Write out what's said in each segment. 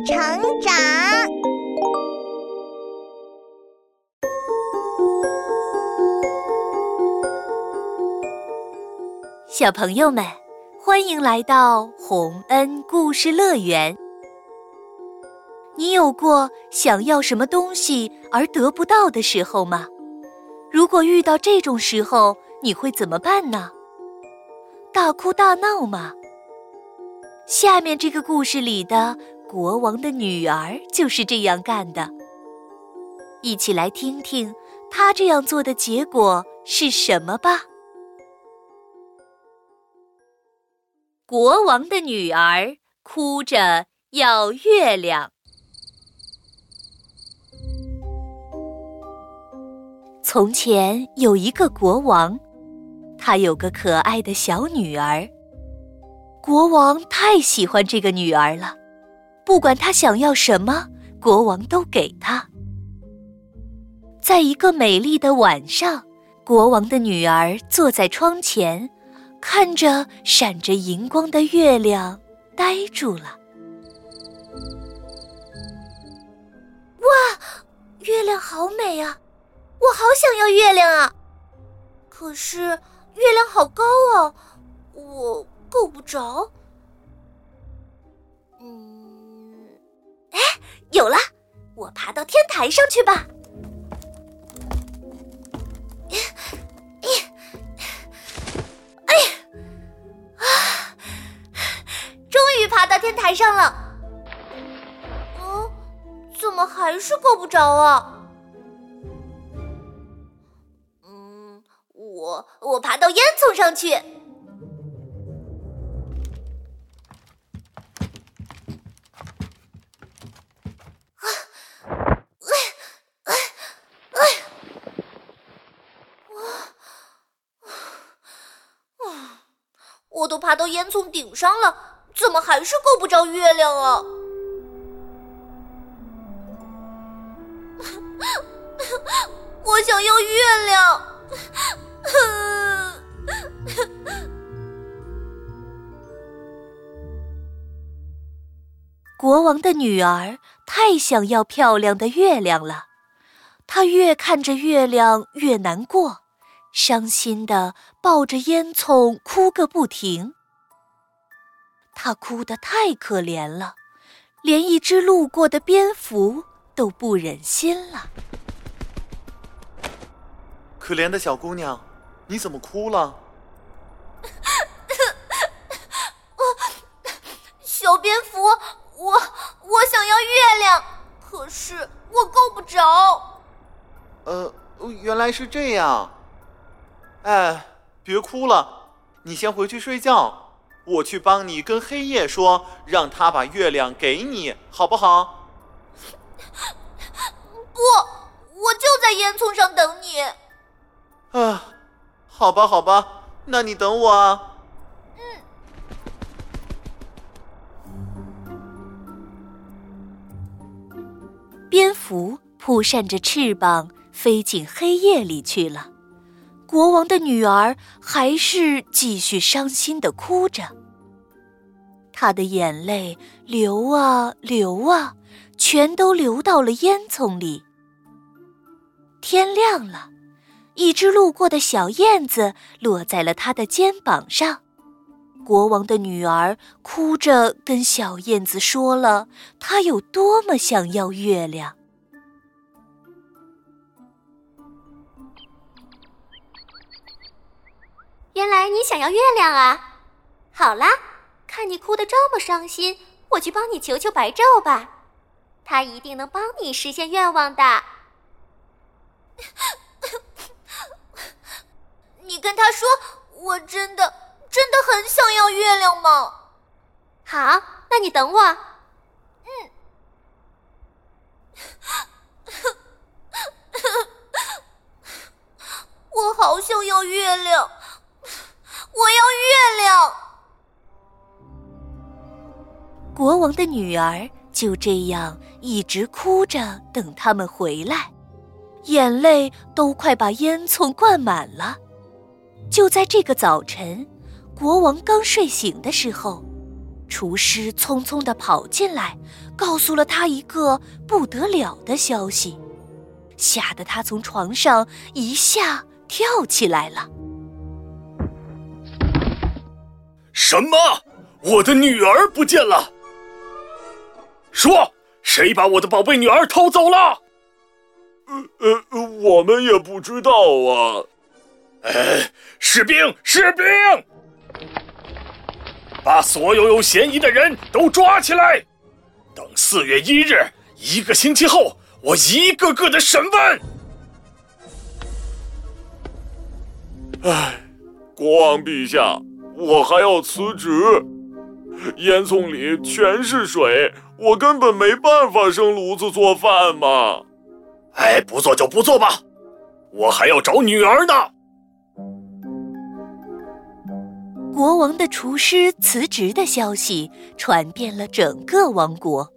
成长。小朋友们，欢迎来到洪恩故事乐园。你有过想要什么东西而得不到的时候吗？如果遇到这种时候，你会怎么办呢？大哭大闹吗？下面这个故事里的国王的女儿就是这样干的。一起来听听她这样做的结果是什么吧。国王的女儿哭着要月亮。从前有一个国王，他有个可爱的小女儿。国王太喜欢这个女儿了，不管他想要什么，国王都给他。在一个美丽的晚上，国王的女儿坐在窗前，看着闪着银光的月亮，呆住了。哇，月亮好美啊！我好想要月亮啊！可是月亮好高啊，我够不着。有了！我爬到天台上去吧。哎呀，啊！终于爬到天台上了。嗯，怎么还是够不着啊？嗯我我爬到烟囱上去。啊！哎哎哎！我啊！我都爬到烟囱顶上了，怎么还是够不着月亮啊？我想要月亮。国王的女儿太想要漂亮的月亮了，她越看着月亮越难过，伤心的抱着烟囱哭个不停。他哭得太可怜了，连一只路过的蝙蝠都不忍心了。可怜的小姑娘。你怎么哭了？小蝙蝠，我我想要月亮，可是我够不着。呃，原来是这样。哎，别哭了，你先回去睡觉，我去帮你跟黑夜说，让他把月亮给你，好不好？不，我就在烟囱上等你。啊。好吧，好吧，那你等我啊。嗯。蝙蝠扑扇着翅膀飞进黑夜里去了，国王的女儿还是继续伤心的哭着。她的眼泪流啊流啊，全都流到了烟囱里。天亮了。一只路过的小燕子落在了她的肩膀上，国王的女儿哭着跟小燕子说了她有多么想要月亮。原来你想要月亮啊！好啦，看你哭得这么伤心，我去帮你求求白昼吧，他一定能帮你实现愿望的。你跟他说，我真的真的很想要月亮吗？好，那你等我。嗯。我好想要月亮，我要月亮。国王的女儿就这样一直哭着等他们回来，眼泪都快把烟囱灌满了。就在这个早晨，国王刚睡醒的时候，厨师匆匆地跑进来，告诉了他一个不得了的消息，吓得他从床上一下跳起来了。什么？我的女儿不见了！说，谁把我的宝贝女儿偷走了？呃呃，我们也不知道啊。哎，士兵，士兵！把所有有嫌疑的人都抓起来，等四月一日，一个星期后，我一个个的审问。唉，国王陛下，我还要辞职，烟囱里全是水，我根本没办法生炉子做饭嘛。哎，不做就不做吧，我还要找女儿呢。国王的厨师辞职的消息传遍了整个王国。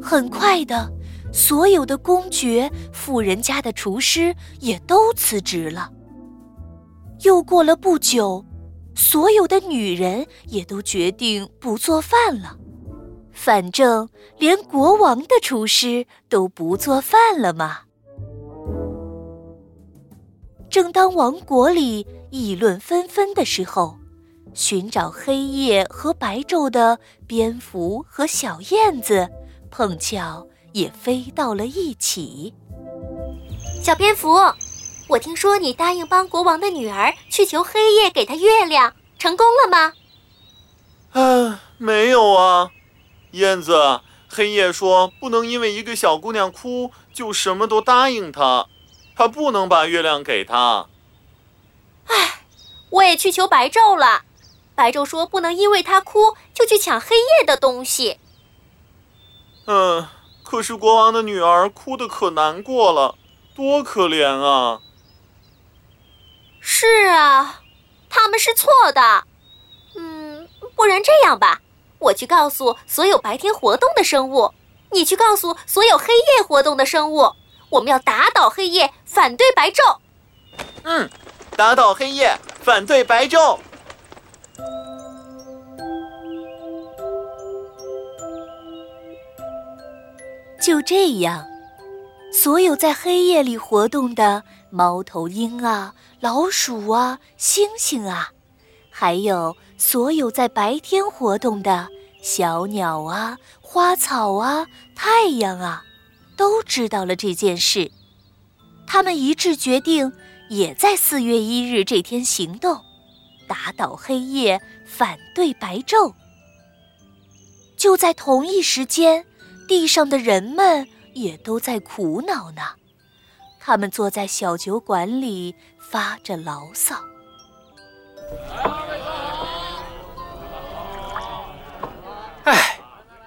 很快的，所有的公爵、富人家的厨师也都辞职了。又过了不久，所有的女人也都决定不做饭了。反正连国王的厨师都不做饭了嘛。正当王国里议论纷纷的时候，寻找黑夜和白昼的蝙蝠和小燕子碰巧也飞到了一起。小蝙蝠，我听说你答应帮国王的女儿去求黑夜给她月亮，成功了吗？啊，没有啊。燕子，黑夜说不能因为一个小姑娘哭就什么都答应她。他不能把月亮给她。唉，我也去求白昼了，白昼说不能因为她哭就去抢黑夜的东西。嗯，可是国王的女儿哭得可难过了，多可怜啊！是啊，他们是错的。嗯，不然这样吧，我去告诉所有白天活动的生物，你去告诉所有黑夜活动的生物。我们要打倒黑夜，反对白昼。嗯，打倒黑夜，反对白昼。就这样，所有在黑夜里活动的猫头鹰啊、老鼠啊、星星啊，还有所有在白天活动的小鸟啊、花草啊、太阳啊。都知道了这件事，他们一致决定，也在四月一日这天行动，打倒黑夜，反对白昼。就在同一时间，地上的人们也都在苦恼呢。他们坐在小酒馆里发着牢骚：“哎，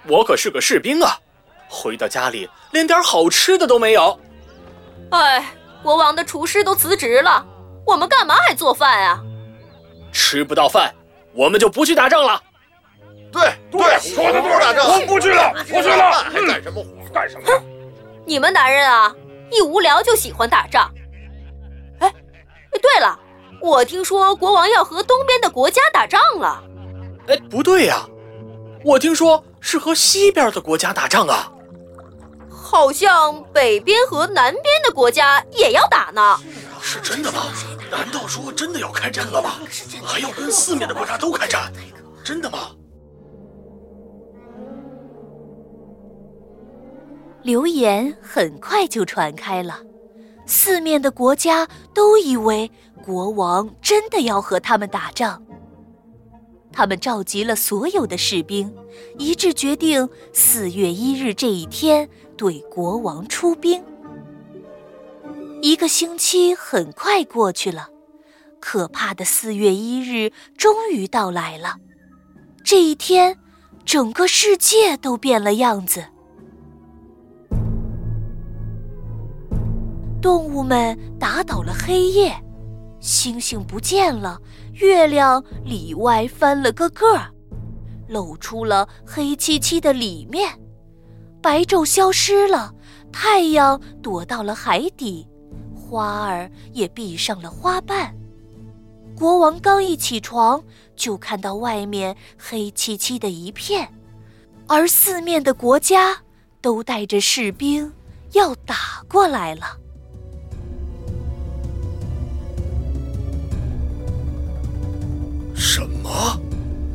我可是个士兵啊！”回到家里，连点好吃的都没有。哎，国王的厨师都辞职了，我们干嘛还做饭啊？吃不到饭，我们就不去打仗了。对对，说的不是打仗，我不去了，不去了，还干什么活？干什么？你们男人啊，一无聊就喜欢打仗。哎，对了，我听说国王要和东边的国家打仗了。哎，不对呀，我听说是和西边的国家打仗啊。好像北边和南边的国家也要打呢，是真的吗？难道说真的要开战了吗？还要跟四面的国家都开战？真的吗？流言很快就传开了，四面的国家都以为国王真的要和他们打仗。他们召集了所有的士兵，一致决定四月一日这一天对国王出兵。一个星期很快过去了，可怕的四月一日终于到来了。这一天，整个世界都变了样子。动物们打倒了黑夜。星星不见了，月亮里外翻了个个儿，露出了黑漆漆的里面；白昼消失了，太阳躲到了海底，花儿也闭上了花瓣。国王刚一起床，就看到外面黑漆漆的一片，而四面的国家都带着士兵要打过来了。什么？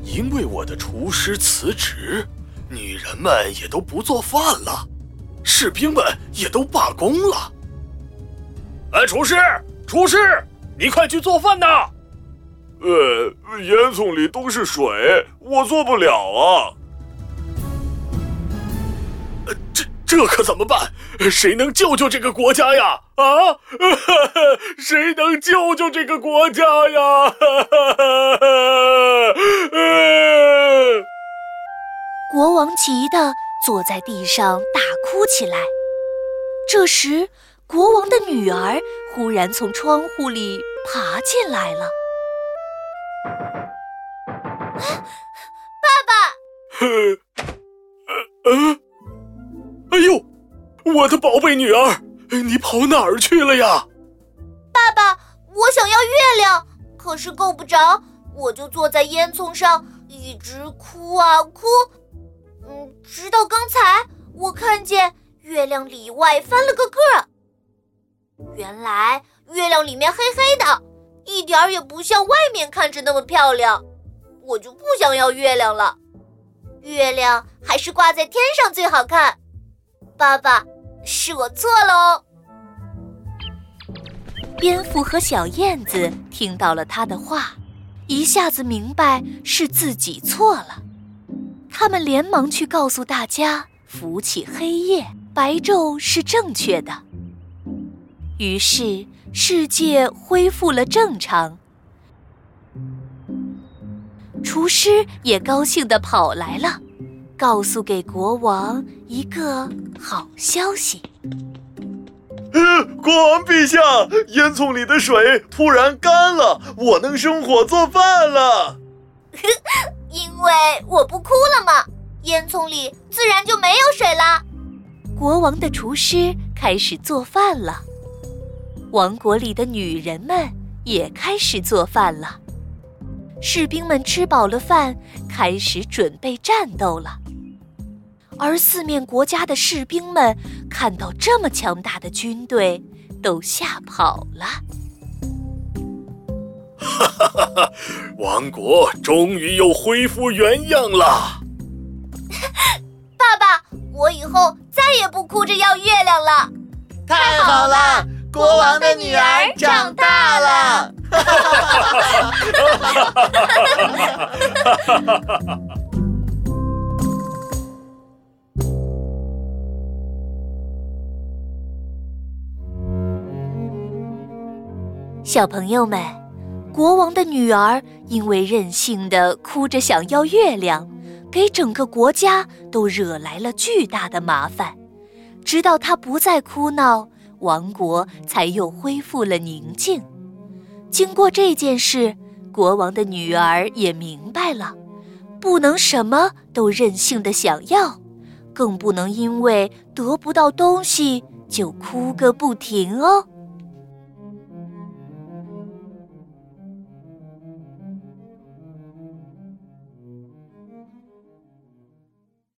因为我的厨师辞职，女人们也都不做饭了，士兵们也都罢工了。哎，厨师，厨师，你快去做饭呐！呃，烟囱里都是水，我做不了啊。这这可怎么办？谁能救救这个国家呀？啊！谁能救救这个国家呀？国王急得坐在地上大哭起来。这时，国王的女儿忽然从窗户里爬进来了。爸爸！呃，哎呦，我的宝贝女儿，你跑哪儿去了呀？爸爸，我想要月亮，可是够不着，我就坐在烟囱上一直哭啊哭。嗯，直到刚才，我看见月亮里外翻了个个儿。原来月亮里面黑黑的，一点儿也不像外面看着那么漂亮。我就不想要月亮了，月亮还是挂在天上最好看。爸爸，是我错了哦。蝙蝠和小燕子听到了他的话，一下子明白是自己错了。他们连忙去告诉大家，扶起黑夜，白昼是正确的。于是世界恢复了正常。厨师也高兴地跑来了，告诉给国王一个好消息。国王陛下，烟囱里的水突然干了，我能生火做饭了。因为我不哭了嘛，烟囱里自然就没有水了。国王的厨师开始做饭了，王国里的女人们也开始做饭了。士兵们吃饱了饭，开始准备战斗了。而四面国家的士兵们看到这么强大的军队，都吓跑了。哈哈哈哈！王国终于又恢复原样了。爸爸，我以后再也不哭着要月亮了。太好了，国王的女儿长大了。哈哈哈哈哈！小朋友们，国王的女儿因为任性的哭着想要月亮，给整个国家都惹来了巨大的麻烦。直到她不再哭闹，王国才又恢复了宁静。经过这件事，国王的女儿也明白了，不能什么都任性的想要，更不能因为得不到东西就哭个不停哦。